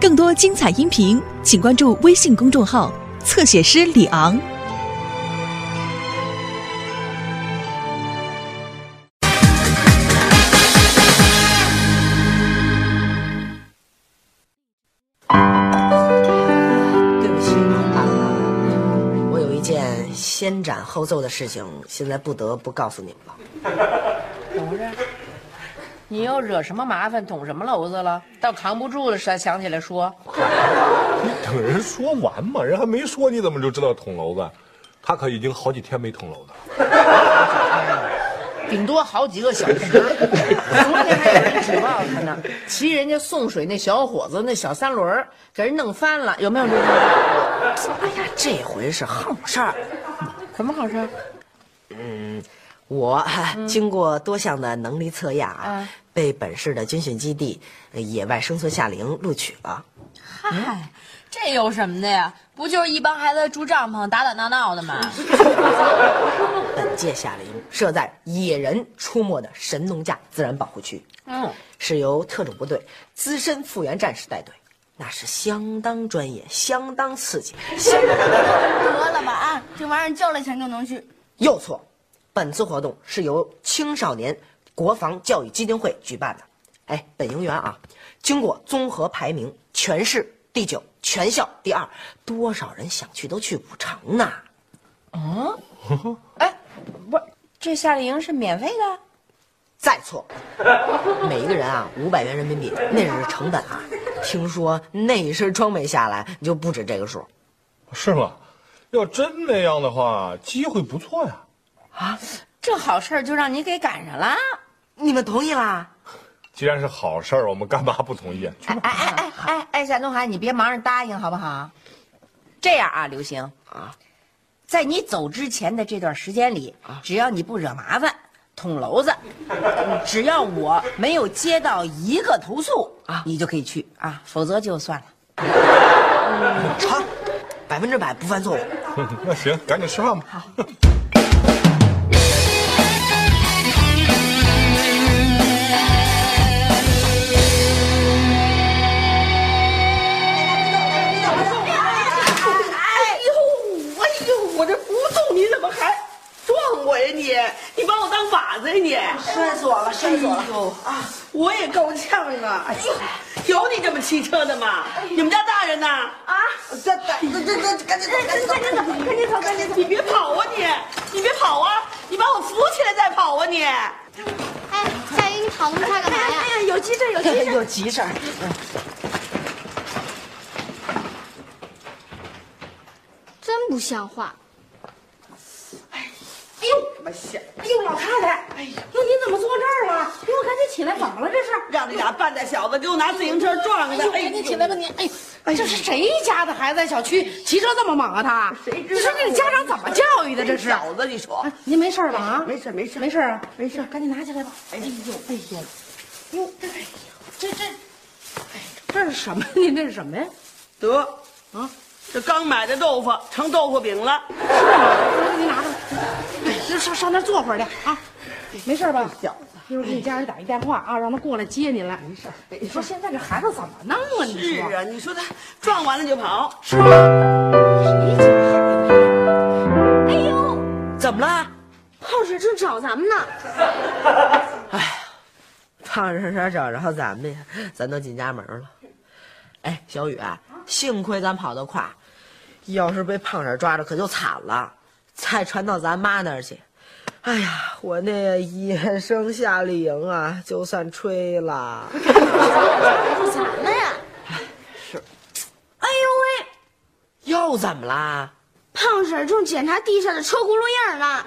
更多精彩音频，请关注微信公众号“侧写师李昂”。对不起啊，我有一件先斩后奏的事情，现在不得不告诉你们了。怎么回事？你又惹什么麻烦，捅什么娄子了？到扛不住了才想起来说。你等人说完嘛，人还没说，你怎么就知道捅娄子？他可已经好几天没捅娄子了。顶多好几个小时。昨天还有人举报他呢，骑人家送水那小伙子那小三轮给人弄翻了，有没有这个？哎呀，这回是好事儿。什么好事？我经过多项的能力测验啊嗯，被本市的军训基地呃野外生存夏令营录取了。嗨，这有什么的呀？不就是一帮孩子住帐篷打打闹闹的吗？本届夏令营设在野人出没的神农架自然保护区，嗯，是由特种部队资深复员战士带队，那是相当专业、相当刺激。相当得了吧啊！这玩意儿交了钱就能去。又错，本次活动是由青少年国防教育基金会举办的。哎，本营员啊，经过综合排名，全市第九，全校第二，多少人想去都去不成呢？哎，不是，这夏令营是免费的？再错，每一个人啊五百元人民币，那是成本啊。听说那一身装备下来就不止这个数。是吗？要真那样的话，机会不错呀。这好事儿就让你给赶上了。你们同意啦？既然是好事儿，我们干嘛不同意。哎哎哎哎哎，夏东海，你别忙着答应好不好？这样啊，刘星啊，在你走之前的这段时间里，只要你不惹麻烦、捅娄子，嗯只要我没有接到一个投诉啊你就可以去啊，否则就算了。成，百分之百不犯错误。那行，赶紧吃饭吧。好。你？你把我当靶子呀你？摔死我了，摔死我了！啊，我也够呛啊！哎呦，有你这么骑车的吗？你们家大人呢？啊，这这这这赶紧走，赶紧走，赶紧走，赶紧走，赶紧走！你别跑啊你！你别跑啊！你把我扶起来再跑啊你！哎哎，夏雨，你跑那么快干嘛呀？哎呀，有急事有急事！有急事儿。真不像话！哎呦，什么线？哎呦，老太太！哎呦，您怎么坐这儿了？给我赶紧起来，怎么了？这是让这俩半大小子给我拿自行车撞的！哎，你起来吧你！哎呦，这是谁家的孩子在小区骑车这么猛啊？他，谁知道你说这个家长怎么教育的？这是。小子，你说？您没事吧？啊，没事没事没事啊，没事赶紧拿起来吧。哎呦，哎呦，哟，这，哎呦，这这，哎，这是什么？您这是什么呀？得啊，这刚买的豆腐成豆腐饼了。我给您拿着。上上那儿坐会儿去啊，没事吧？小子，一会儿给你家人打一电话啊，让他过来接您来。没事。你说现在这孩子怎么弄啊？你说是啊，你说他撞完了就跑，是吗？哎呦，怎么了？胖婶正找咱们呢。哎胖婶婶找着咱们呀，咱都进家门了。哎，小雨啊，幸亏咱跑得快，要是被胖婶抓着可就惨了，再传到咱妈那儿去。哎呀，我那野生夏令营啊，就算吹了。惨了呀！是哎呦喂，又怎么啦？胖婶正检查地上的车轱辘印呢。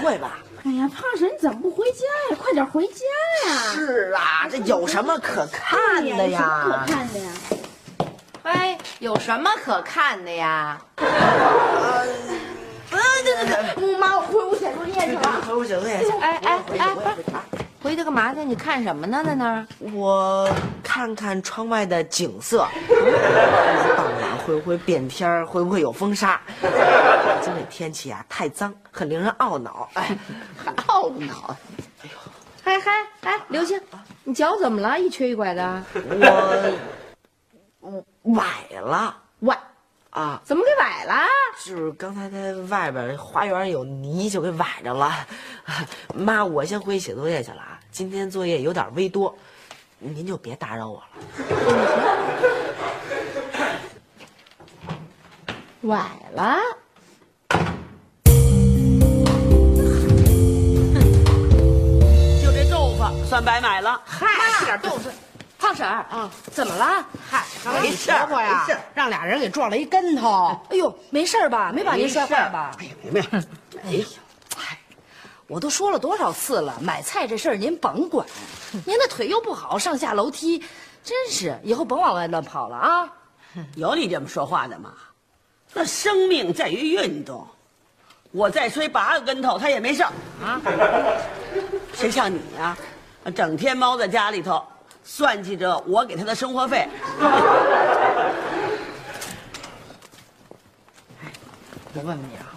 不会吧？哎呀，胖婶你怎么不回家呀？快点回家呀！是啊，这有什么可看的有什么可？看的呀？哎，有什么可看的呀？啊，对对对，妈，我回屋写作业去了。回屋写作业去。哎哎哎，回去干嘛去？你看什么呢？在那儿？我看看窗外的景色，傍晚会不会变天儿？会不会有风沙？北京这天气啊，太脏，很令人懊恼。哎，还懊恼。哎呦嗨哎，刘星，你脚怎么了？一瘸一拐的。我崴了崴，啊！怎么给崴了？就是刚才在外边花园有泥，就给崴着了。妈，我先回去写作业去了啊，今天作业有点微多，您就别打扰我了。崴了。就这豆腐算白买了。嗨，吃点豆腐。胖婶儿啊，怎么了？嗨，刚才你没事儿婆婆呀没事儿，让俩人给撞了一跟头。哎呦，没事儿吧？没把您摔坏吧？哎呀没有，哎呦，嗨，我都说了多少次了，买菜这事儿您甭管。您的腿又不好，上下楼梯，真是以后甭往外乱跑了啊！有你这么说话的吗？那生命在于运动，我再摔八个跟头，他也没事儿啊。谁像你呀、整天猫在家里头，算计着我给他的生活费。我问问你啊，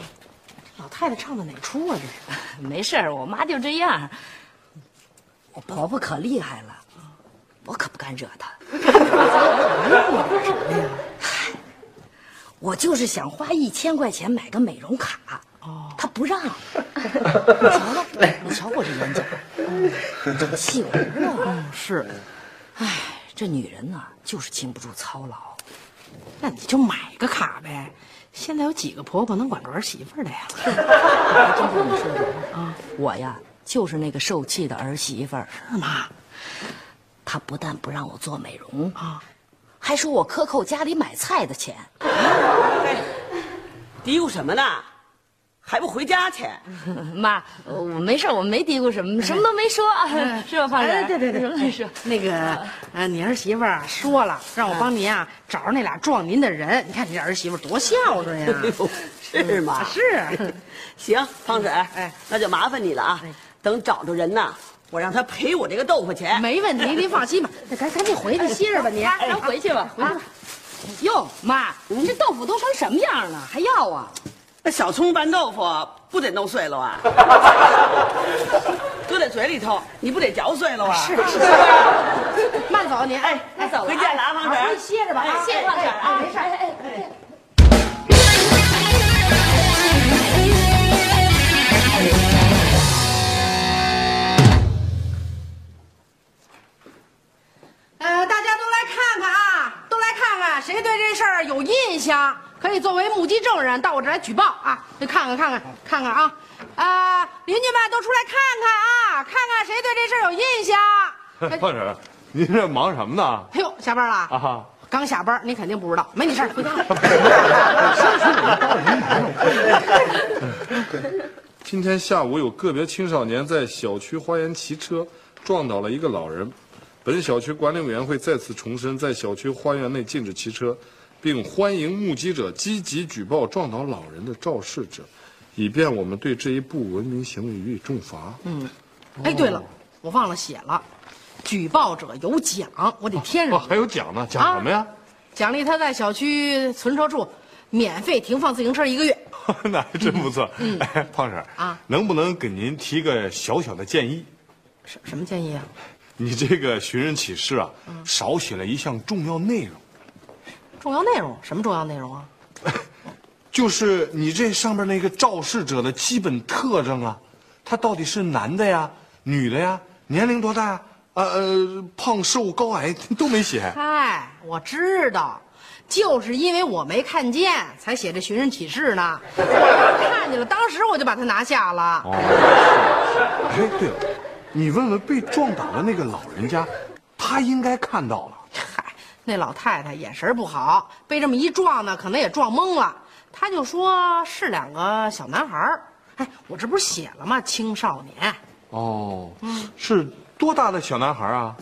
这老太太唱的哪出啊？这是？没事儿，我妈就这样。我婆婆可厉害了，我可不敢惹她。嗨，我就是想花一千块钱买个美容卡，哦，她不让。你瞧瞧，你瞧我这眼角，整细纹了。嗯，是。唉，这女人呐，就是经不住操劳。那你就买个卡呗。现在有几个婆婆能管住儿媳妇的呀？还 真跟你说的啊，我呀就是那个受气的儿媳妇儿。是吗？她不但不让我做美容啊，还说我克扣家里买菜的钱。嘀咕什么呢？还不回家去？妈，我没事，我没嘀咕什么，什么都没说，是吧，胖婶？哎对对对，什么都没说。那个，呃，你儿媳妇儿啊说了，让我帮您啊找着那俩撞您的人。你看你这儿媳妇儿多孝顺呀！是吗？是，行，胖婶，哎那就麻烦你了啊。等找着人呢，我让他赔我这个豆腐钱。没问题，您放心吧。那赶赶紧回去歇着吧，您。咱回去吧，回去吧。哟，妈，这豆腐都成什么样了，还要啊？那小葱拌豆腐不得弄碎了啊？搁在嘴里头，你不得嚼碎了啊？是是是慢走您。哎，那走了啊，回见了啊，王婶儿。回去歇着吧。哎谢谢王婶啊，没事。哎哎哎。可以作为目击证人到我这儿来举报啊。你看看看看看看啊，啊、邻居们都出来看看啊，看看谁对这事儿有印象。胖婶，您这忙什么呢？哎呦，下班了啊，刚下班，你肯定不知道，没你事儿，回家。今天下午有个别青少年在小区花园骑车，撞倒了一个老人。本小区管理委员会再次重申，在小区花园内禁止骑车，并欢迎目击者积极举报撞倒老人的肇事者，以便我们对这一不文明行为予以重罚。嗯，哎，对了，我忘了写了，举报者有奖，我得添上哦，。还有奖呢，奖什么呀？奖励他在小区存车处免费停放自行车一个月。那还真不错。哎，胖婶儿啊，能不能给您提个小小的建议？什什么建议啊？你这个寻人启事啊，少写了一项重要内容，重要内容？什么重要内容啊？就是你这上面那个肇事者的基本特征啊，他到底是男的呀、女的呀，年龄多大呀？呃呃，胖瘦高矮都没写。嗨，我知道，就是因为我没看见，才写这寻人启事呢。我要看见了，当时我就把他拿下了。哦，哎，对了，你问问被撞倒的那个老人家，他应该看到了。嗨，那老太太眼神不好，被这么一撞呢，可能也撞懵了。他就说是两个小男孩儿。哎，我这不是写了吗？青少年。哦，是多大的小男孩啊？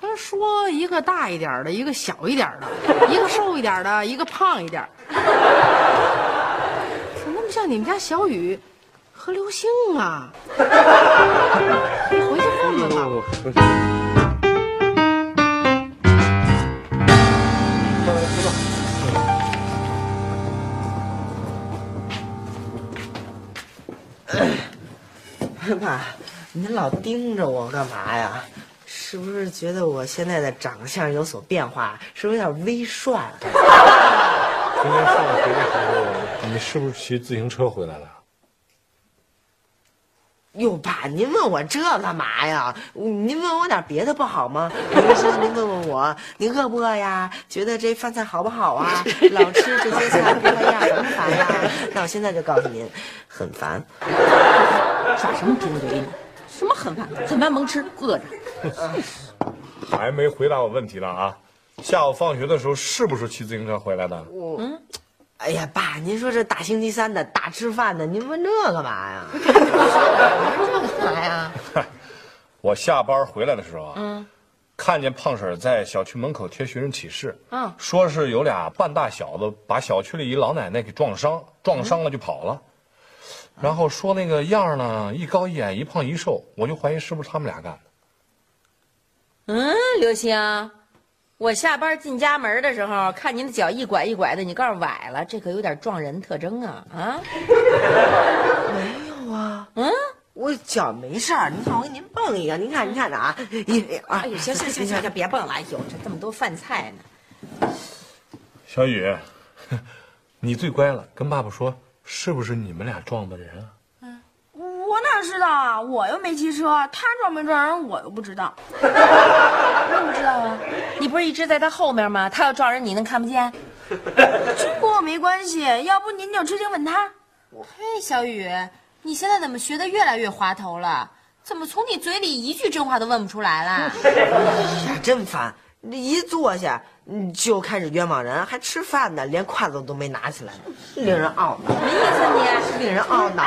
他说一个大一点的，一个小一点的，一个瘦一点的，一个胖一点。怎么那么像你们家小雨和刘星啊？你 回去问问吧。爸，您老盯着我干嘛呀？是不是觉得我现在的长相有所变化？是不是有点微帅？今天放学的时候，你是不是骑自行车回来了？哟，爸，您问我这干嘛呀？您问我点别的不好吗？比如说，您问问我，您饿不饿呀？觉得这饭菜好不好啊？老吃这些菜不来样，烦不烦呀？那我现在就告诉您，很烦。耍什么贫嘴呢？什么很烦？很烦甭吃，饿着。还没回答我问题呢啊！下午放学的时候是不是骑自行车回来的？嗯。哎呀，爸，您说这大星期三的大吃饭的，您问这干嘛呀？这干嘛呀？我下班回来的时候啊，嗯，看见胖婶在小区门口贴寻人启事，嗯，说是有俩半大小子把小区里一老奶奶给撞伤，撞伤了就跑了，然后说那个样呢，一高一矮，一胖一瘦，我就怀疑是不是他们俩干的。嗯，刘星。我下班进家门的时候，看您的脚一拐一拐的，你告诉崴了，这可有点撞人特征啊啊！没有啊，嗯，我脚没事儿。您看我给您蹦一个，您看您看着啊，一啊，哎呦，行行行行，别蹦了，哎呦，这这么多饭菜呢。小雨，你最乖了，跟爸爸说，是不是你们俩撞的人啊？我哪知道啊！我又没骑车，他撞没撞人，我又不知道。怎么知道啊？你不是一直在他后面吗？他要撞人，你能看不见？这跟我没关系，要不您就直接问他。嘿，小雨，你现在怎么学的越来越滑头了？怎么从你嘴里一句真话都问不出来了？呀，真烦！一坐下就开始冤枉人，还吃饭呢，连筷子都没拿起来，令人懊恼。什么意思？你令人懊恼。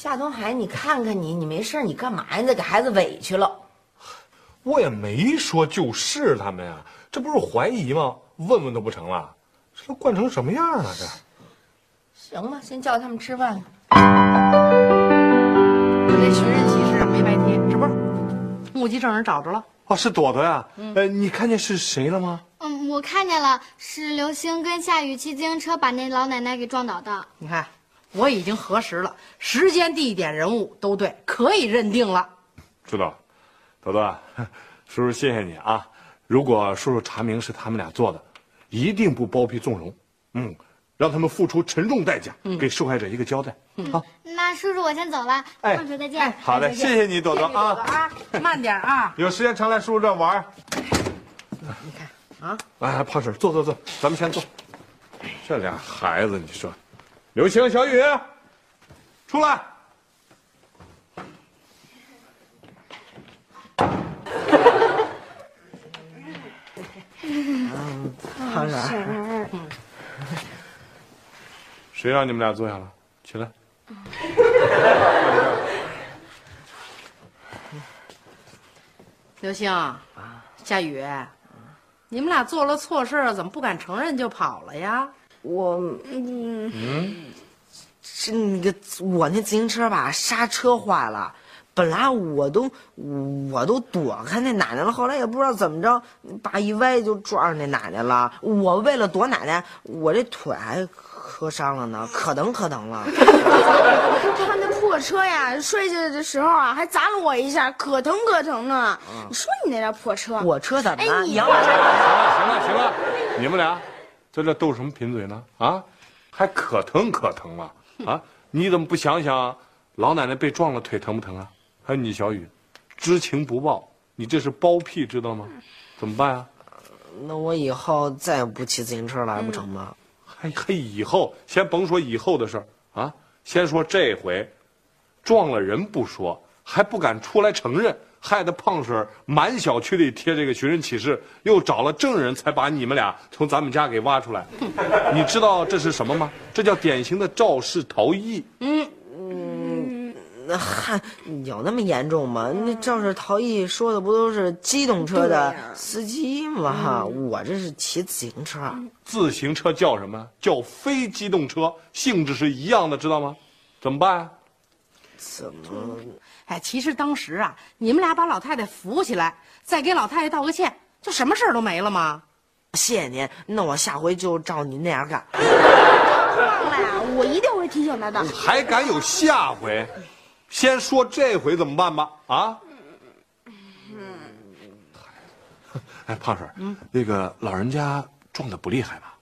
夏东海，你看看你，你没事你干嘛呀？再给孩子委屈了。我也没说就是他们呀，这不是怀疑吗？问问都不成了，这都惯成什么样了？这。行吧，先叫他们吃饭。这寻人启事没白贴，这不是？目击证人找着了。哦，是朵朵呀。呃，你看见是谁了吗？嗯，我看见了，是刘星跟夏雨骑自行车把那老奶奶给撞倒的。你看。我已经核实了，时间、地点、人物都对，可以认定了。知道，朵朵，叔叔谢谢你啊！如果叔叔查明是他们俩做的，一定不包庇纵容，嗯，让他们付出沉重代价，给受害者一个交代。好，那叔叔我先走了，放学再见。好嘞，谢谢你，朵朵啊，慢点啊，有时间常来叔叔这玩。你看啊，来，胖婶坐坐坐，咱们先坐。这俩孩子，你说。刘星、小雨，出来！谁让你们俩坐下了？起来。刘星啊，夏雨，你们俩做了错事，怎么不敢承认就跑了呀？我嗯嗯，是那个我那自行车吧，刹车坏了。本来我都我都躲开那奶奶了，后来也不知道怎么着，把一歪就撞上那奶奶了。我为了躲奶奶，我这腿还磕伤了呢，可疼可疼了。他那破车呀，摔下来的时候啊，还砸了我一下，可疼可疼呢。你说你那辆破车，我车怎么了？你行了行了行了，你们俩。在这斗什么贫嘴呢？啊，还可疼可疼了啊！你怎么不想想，老奶奶被撞了，腿疼不疼啊？还有你小雨，知情不报，你这是包庇，知道吗？怎么办啊？那我以后再也不骑自行车了，还不成吗？还还以后，先甭说以后的事儿啊，先说这回，撞了人不说，还不敢出来承认。害得胖婶满小区里贴这个寻人启事，又找了证人才把你们俩从咱们家给挖出来。你知道这是什么吗？这叫典型的肇事逃逸。嗯嗯，那还有那么严重吗？那肇事逃逸说的不都是机动车的司机吗？我这是骑自行车。自行车叫什么？叫非机动车，性质是一样的，知道吗？怎么办？怎么？哎，其实当时啊，你们俩把老太太扶起来，再给老太太道个歉，就什么事儿都没了吗？谢谢您，那我下回就照您那样干。忘了呀，我一定会提醒他的。还敢有下回？先说这回怎么办吧？啊？哎，胖婶嗯，那个老人家撞的不厉害吧？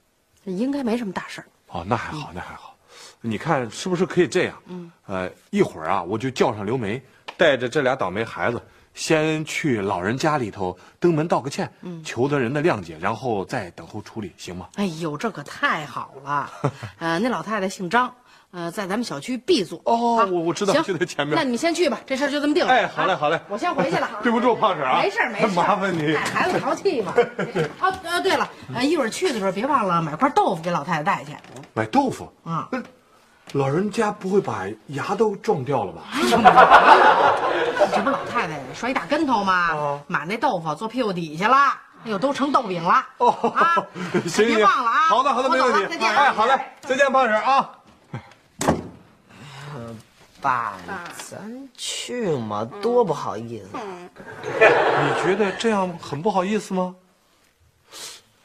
应该没什么大事儿。哦，那还好，那还好。你看是不是可以这样？嗯，呃，一会儿啊，我就叫上刘梅，带着这俩倒霉孩子，先去老人家里头登门道个歉，求得人的谅解，然后再等候处理，行吗？哎呦，这可太好了！呃，那老太太姓张，呃，在咱们小区 B 座。哦，啊我我知道，行就在前面。那你先去吧，这事儿就这么定了。哎，好嘞，啊好嘞，我先回去了。对不住，胖婶儿啊，没事儿没事儿，麻烦你哎。孩子淘气嘛。哦，呃，对了，呃，一会儿去的时候别忘了买块豆腐给老太太带去。买豆腐啊那老人家不会把牙都撞掉了吧？这不老太太摔一大跟头吗？哦买那豆腐坐屁股底下了，哎呦，都成豆饼了。哦，啊，行 行，别忘了啊。好的好的，我没问题。再见。哎，好嘞，再见，胖婶儿啊。爸，咱去嘛，多不好意思。你觉得这样很不好意思吗？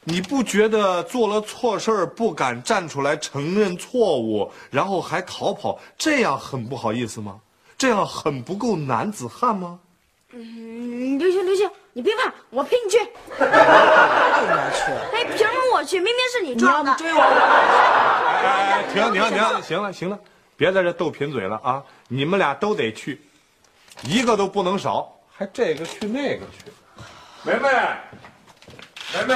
你不觉得做了错事儿不敢站出来承认错误，然后还逃跑，这样很不好意思吗？这样很不够男子汉吗？嗯，刘星，刘星，你别怕，我陪你去。那边去，哎，凭什么我去？明明是你你要撞的。你追我？哎哎哎，停停停，行了行了，别在这斗贫嘴了啊！你们俩都得去，一个都不能少，还这个去那个去。梅梅，梅梅。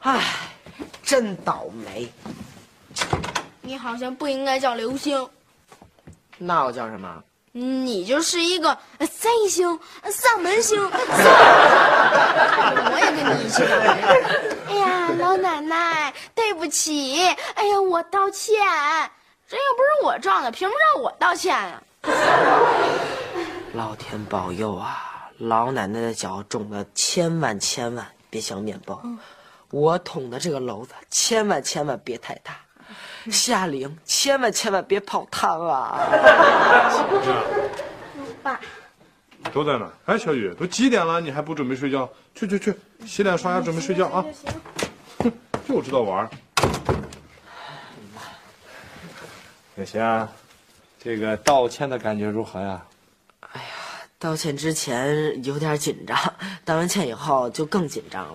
唉，真倒霉。你好像不应该叫刘星，那我叫什么？你就是一个呃灾星、呃丧门星。我也跟你一起倒霉。哎呀，老奶奶，对不起。哎呀，我道歉。这又不是我撞的，凭什么让我道歉啊？老天保佑啊！老奶奶的脚肿的千万千万别想面包，我捅的这个篓子千万千万别太大，夏玲千万千万别泡汤啊！爸，都在呢。哎，小雨，都几点了，你还不准备睡觉？去去去，洗脸刷牙，准备睡觉啊！哼，就知道玩儿。小霞，这个道歉的感觉如何呀？哎呀？道歉之前有点紧张，道完歉以后就更紧张了，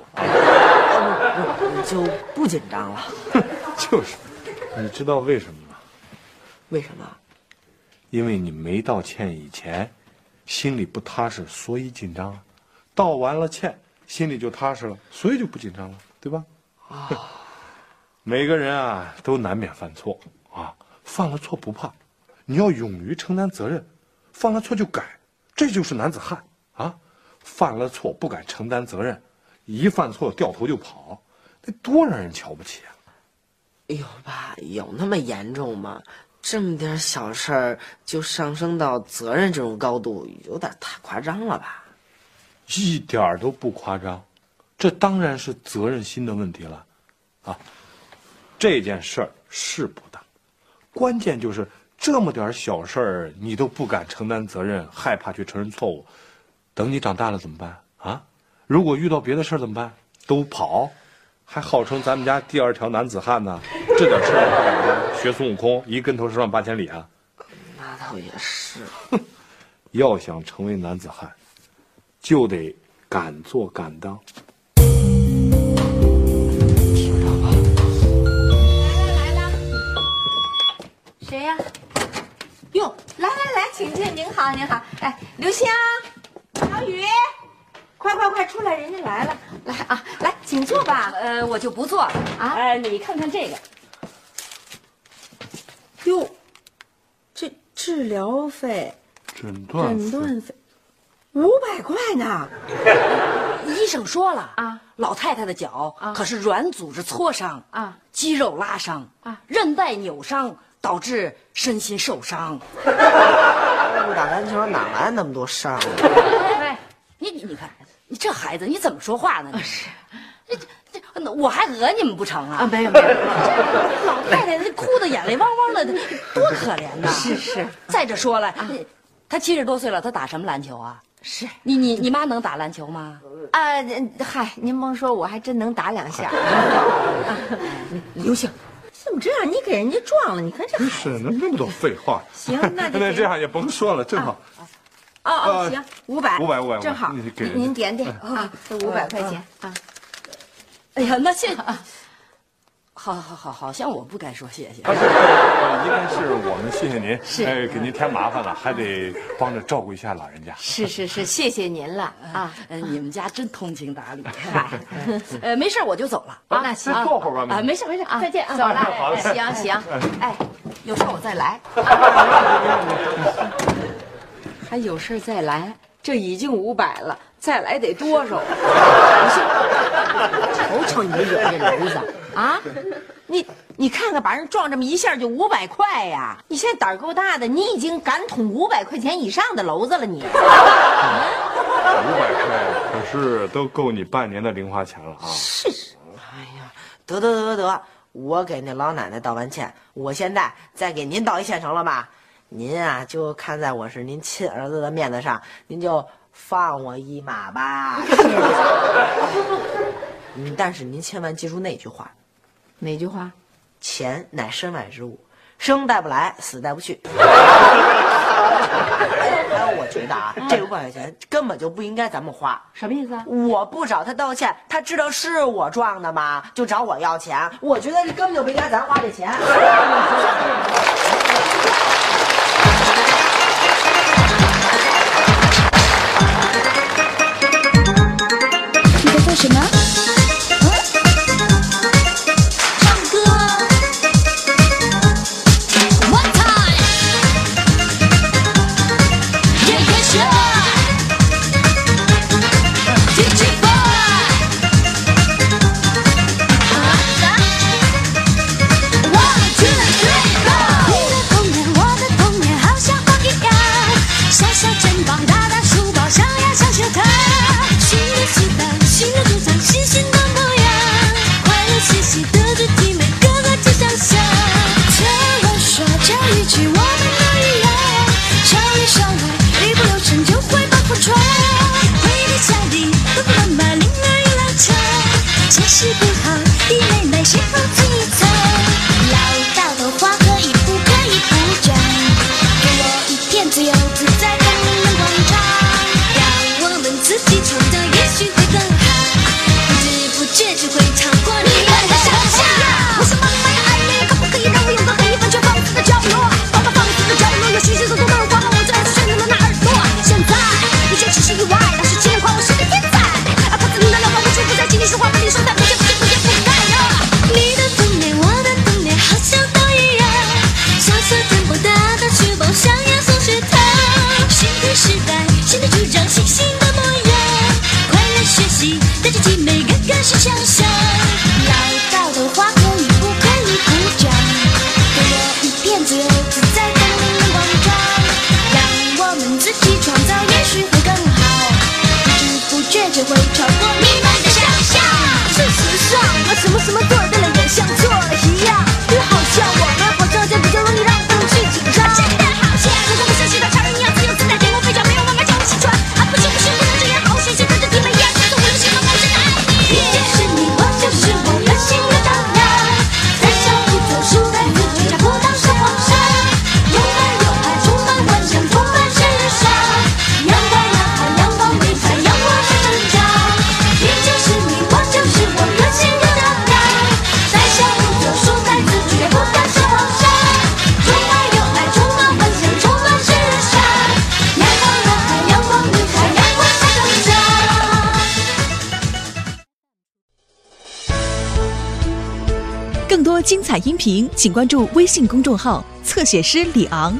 呃不不就不紧张了。就是，你知道为什么吗？为什么？因为你没道歉以前，心里不踏实，所以紧张；道完了歉，心里就踏实了，所以就不紧张了，对吧？啊每个人啊，都难免犯错啊，犯了错不怕，你要勇于承担责任，犯了错就改，这就是男子汉啊！犯了错不敢承担责任，一犯错掉头就跑，那多让人瞧不起啊！哎呦，爸，有那么严重吗？这么点小事儿就上升到责任这种高度，有点太夸张了吧？一点儿都不夸张，这当然是责任心的问题了，啊，这件事儿是不大，关键就是这么点小事儿你都不敢承担责任，害怕去承认错误，等你长大了怎么办啊？如果遇到别的事儿怎么办？都跑，还号称咱们家第二条男子汉呢，这点事儿学孙悟空一跟头十万八千里啊！那倒也是。要想成为男子汉，就得敢做敢当。谁呀、哟，来来来，请进，您好，您好。哎，刘星，小雨，快快快出来，人家来了，来啊，来，请坐吧。呃，我就不坐了。啊。呃，你看看这个，哟，这治疗费、诊断诊断费，五百块呢。医生说了啊，老太太的脚可是软组织挫伤啊，肌肉拉伤啊，韧带扭伤，导致身心受伤。不 打篮球哪来那么多伤啊？哎，你你你看，你这孩子你怎么说话呢？是，这这这，我还讹你们不成啊？啊，没有没有，这老太太这哭的眼泪汪汪的，多可怜呐！是是。再者说了，她七十多岁了，她打什么篮球啊？是你你你妈能打篮球吗？啊，嗯嗨，您甭说，我还真能打两下。刘星，怎么这样？你给人家撞了，你看这孩子。是，那那么多废话。行，那就 那这样也甭说了，正好。哦哦，呃行，五百，500 500正好。你给您点点啊，这五百块钱啊。哎呀，那谢，好好好，好像我不该说谢谢。呃应该是我们谢谢您，是哎，给您添麻烦了，还得帮着照顾一下老人家。是是是，谢谢您了啊。呃，你们家真通情达理。呃，没事，我就走了啊。那行再坐会儿吧啊，没事没事，啊，再见啊。走了，好嘞行行，哎，有事我再来。还有事再来，这已经五百了，再来得多少？瞅瞅你惹这篓子啊！你你看看，把人撞这么一下就五百块呀！你现在胆儿够大的，你已经敢捅五百块钱以上的篓子了，你。五百块，可是都够你半年的零花钱了啊！是哎呀，得得得得，我给那老奶奶道完歉，我现在再给您道一歉，成了吧？您啊，就看在我是您亲儿子的面子上，您就放我一马吧。嗯，但是您千万记住那句话：哪句话？钱乃身外之物，生带不来，死带不去。还有，我觉得啊，这五百块钱根本就不应该咱们花。什么意思啊？我不找他道歉，他知道是我撞的吗？就找我要钱，我觉得这根本就不应该咱花这钱。大书包，上呀上学堂。新的时代，新的主场，新新的模样，快乐嘻嘻的肢体，每个个都想象。常玩耍，教育起我们都一样，少里少外，一不留神就会把破窗。回到家里，爸爸妈妈铃儿一拉长，家事不音频，请关注微信公众号“侧写师李昂”。